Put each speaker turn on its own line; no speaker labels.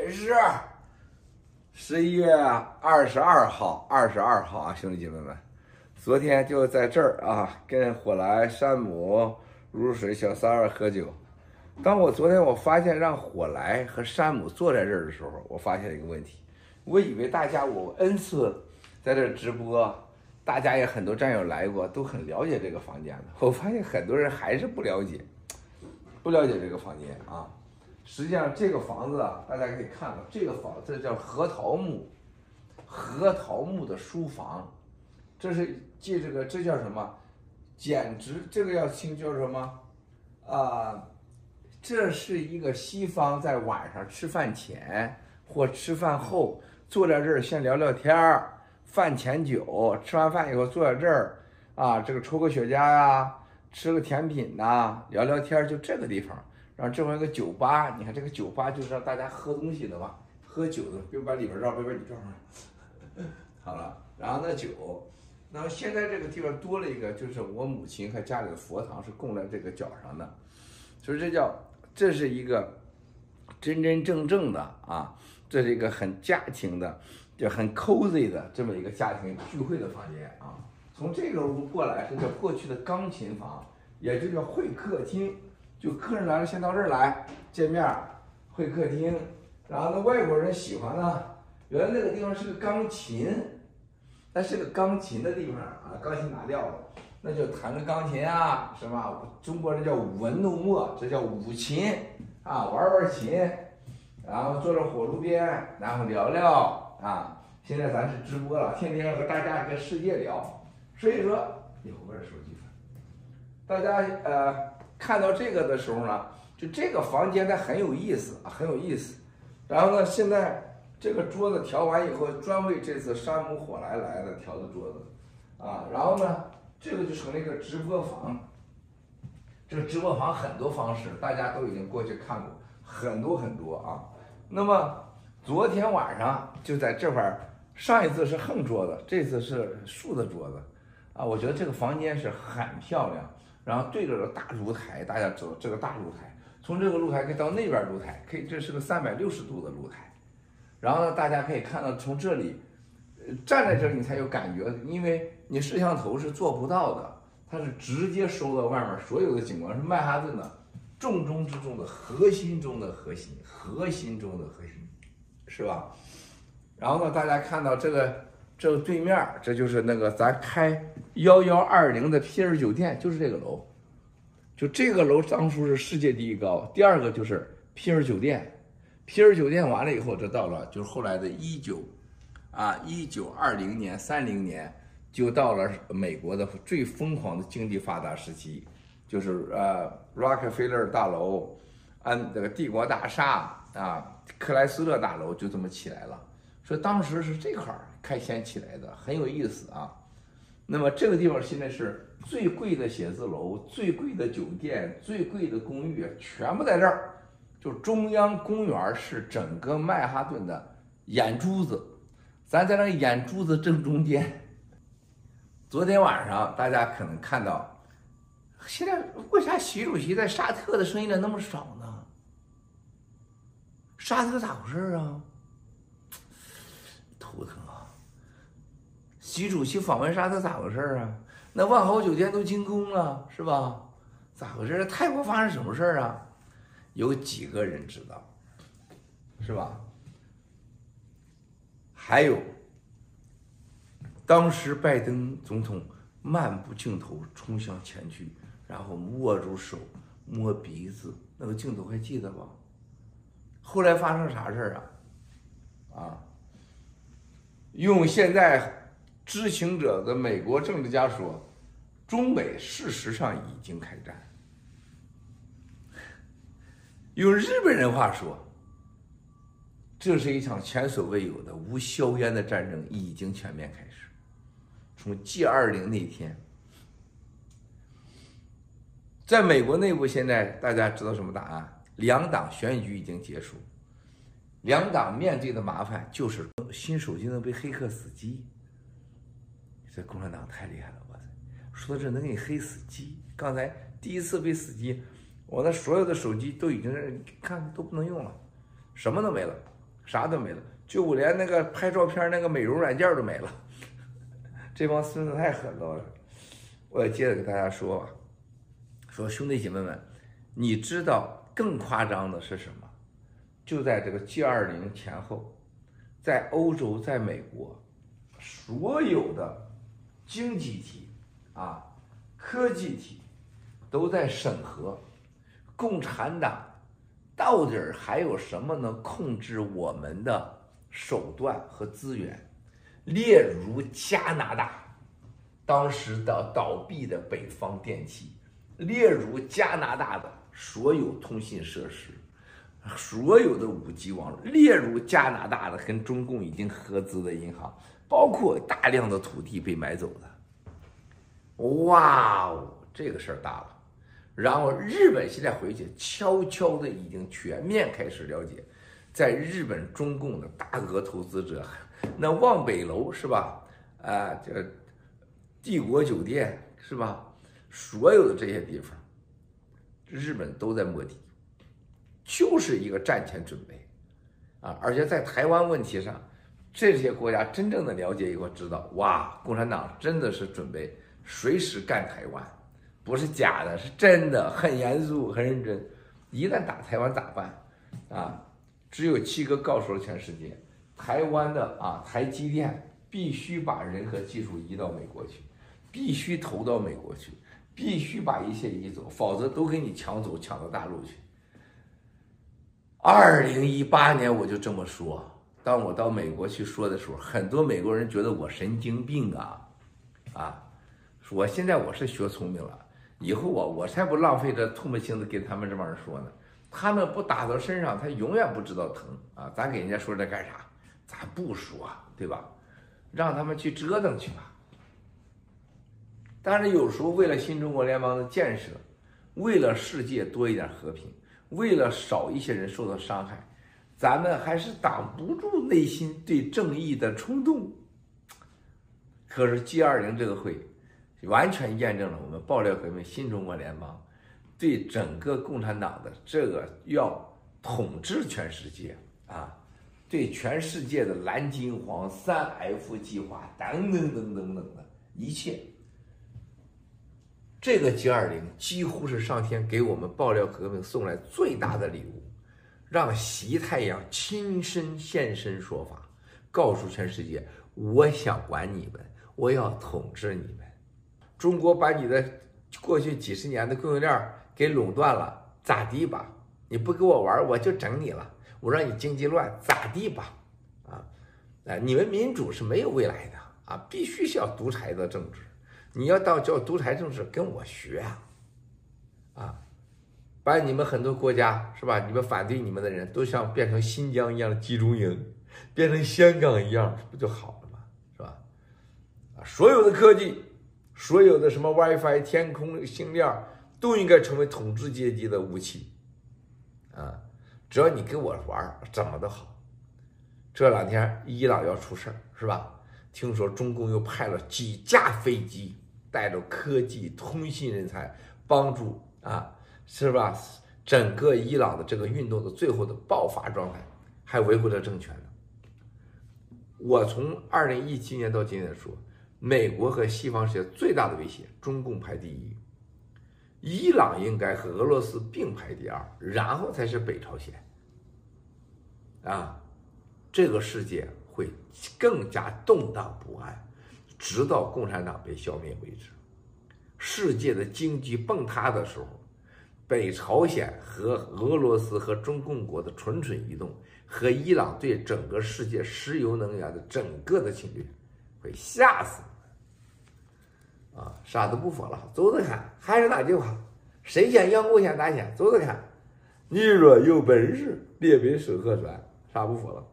还是十一月二十二号，二十二号啊，兄弟姐妹们，昨天就在这儿啊，跟火来、山姆、如水、小三儿喝酒。当我昨天我发现让火来和山姆坐在这儿的时候，我发现一个问题，我以为大家我 N 次在这直播，大家也很多战友来过，都很了解这个房间的。我发现很多人还是不了解，不了解这个房间啊。实际上，这个房子啊，大家可以看到，这个房子叫核桃木，核桃木的书房，这是记这个，这叫什么？简直这个要听叫什么？啊、这是一个西方在晚上吃饭前或吃饭后坐在这儿先聊聊天儿，饭前酒，吃完饭以后坐在这儿啊，这个抽个雪茄呀，吃个甜品呐，聊聊天儿，就这个地方。然后这会有个酒吧，你看这个酒吧就是让大家喝东西的嘛，喝酒的，别把里边绕，别把里边绕。好了，然后那酒，那么现在这个地方多了一个，就是我母亲和家里的佛堂是供在这个角上的，所以这叫这是一个真真正正的啊，这是一个很家庭的，就很 cozy 的这么一个家庭聚会的房间啊。从这个屋过来是叫过去的钢琴房，也就叫会客厅。就客人来了，先到这儿来见面，会客厅。然后呢，外国人喜欢呢，原来那个地方是个钢琴，那是个钢琴的地方啊，钢琴拿掉了，那就弹个钢琴啊，是吧？中国人叫舞文弄墨，这叫舞琴啊，玩玩琴，然后坐着火炉边，然后聊聊啊。现在咱是直播了，天天和大家跟世界聊，所以说以后玩手机，大家呃。看到这个的时候呢，就这个房间它很有意思啊，很有意思。然后呢，现在这个桌子调完以后，专为这次山姆火来来的调的桌子，啊，然后呢，这个就成了一个直播房。这个直播房很多方式，大家都已经过去看过很多很多啊。那么昨天晚上就在这块儿，上一次是横桌子，这次是竖的桌子，啊，我觉得这个房间是很漂亮。然后对着这大露台，大家知道这个大露台，从这个露台可以到那边露台，可以这是个三百六十度的露台。然后呢，大家可以看到从这里，站在这里你才有感觉，因为你摄像头是做不到的，它是直接收到外面所有的景观，是曼哈顿的重中之重的核心中的核心，核心中的核心，是吧？然后呢，大家看到这个。这个对面，这就是那个咱开幺幺二零的皮尔酒店，就是这个楼。就这个楼当初是世界第一高，第二个就是皮尔酒店。皮尔酒店完了以后，这到了就是后来的一九啊一九二零年三零年，就到了美国的最疯狂的经济发达时期，就是呃洛克菲勒大楼，安这个帝国大厦啊，克莱斯勒大楼就这么起来了。所以当时是这块儿。开先起来的很有意思啊，那么这个地方现在是最贵的写字楼、最贵的酒店、最贵的公寓，全部在这儿。就中央公园是整个曼哈顿的眼珠子，咱在那眼珠子正中间。昨天晚上大家可能看到，现在为啥习主席在沙特的声音呢那么少呢？沙特咋回事啊？头疼。习主席访问沙特咋回事啊？那万豪酒店都进攻了，是吧？咋回事？泰国发生什么事啊？有几个人知道，是吧？还有，当时拜登总统漫步镜头冲向前去，然后握住手摸鼻子，那个镜头还记得吧？后来发生啥事啊？啊？用现在。知情者的美国政治家说，中美事实上已经开战。用日本人话说，这是一场前所未有的无硝烟的战争已经全面开始。从 G 二零那天，在美国内部，现在大家知道什么答案？两党选举已经结束，两党面对的麻烦就是新手机能被黑客死机。这共产党太厉害了，哇塞！说到这能给你黑死机。刚才第一次被死机，我那所有的手机都已经看都不能用了，什么都没了，啥都没了，就我连那个拍照片那个美容软件都没了。这帮孙子太狠了！我也接着给大家说吧，说兄弟姐妹们，你知道更夸张的是什么？就在这个 G20 前后，在欧洲，在美国，所有的经济体啊、科技体都在审核共产党到底还有什么能控制我们的手段和资源，例如加拿大。当时的倒闭的北方电气，例如加拿大的所有通信设施，所有的五 G 网络，例如加拿大的跟中共已经合资的银行，包括大量的土地被买走的，哇哦，这个事儿大了。然后日本现在回去悄悄的已经全面开始了解，在日本中共的大额投资者，那望北楼是吧？啊，这。帝国酒店是吧？所有的这些地方，日本都在摸底，就是一个战前准备，啊！而且在台湾问题上，这些国家真正的了解以后知道，哇，共产党真的是准备随时干台湾，不是假的，是真的，很严肃，很认真。一旦打台湾咋办？啊，只有七哥告诉了全世界，台湾的啊，台积电必须把人和技术移到美国去。必须投到美国去，必须把一切移走，否则都给你抢走，抢到大陆去。二零一八年我就这么说，当我到美国去说的时候，很多美国人觉得我神经病啊，啊！我现在我是学聪明了，以后我我才不浪费这唾沫星子跟他们这帮人说呢。他们不打到身上，他永远不知道疼啊！咱给人家说这干啥？咱不说，对吧？让他们去折腾去吧。但是有时候为了新中国联邦的建设，为了世界多一点和平，为了少一些人受到伤害，咱们还是挡不住内心对正义的冲动。可是 G20 这个会，完全验证了我们爆料革命新中国联邦对整个共产党的这个要统治全世界啊，对全世界的蓝金黄三 F 计划等等等等等的一切。这个 G20 几乎是上天给我们爆料革命送来最大的礼物，让习太阳亲身现身说法，告诉全世界：我想管你们，我要统治你们。中国把你的过去几十年的供应链给垄断了，咋地吧？你不跟我玩，我就整你了。我让你经济乱，咋地吧？啊，哎，你们民主是没有未来的啊，必须是要独裁的政治。你要到叫独裁政治，跟我学啊！啊，把你们很多国家是吧？你们反对你们的人都像变成新疆一样的集中营，变成香港一样，不就好了吗？是吧？啊，所有的科技，所有的什么 WiFi、天空、星链，都应该成为统治阶级的武器。啊，只要你跟我玩，怎么都好。这两天伊朗要出事儿，是吧？听说中共又派了几架飞机。带着科技通信人才，帮助啊，是吧？整个伊朗的这个运动的最后的爆发状态，还维护着政权呢。我从二零一七年到今天说，美国和西方世界最大的威胁，中共排第一，伊朗应该和俄罗斯并排第二，然后才是北朝鲜。啊，这个世界会更加动荡不安。直到共产党被消灭为止。世界的经济崩塌的时候，北朝鲜和俄罗斯和中共国的蠢蠢欲动，和伊朗对整个世界石油能源的整个的侵略，会吓死！啊，啥都不说了，走着看。还是那句话，谁先阳过先打先，走着看。你若有本事，列兵手可传，啥不说了。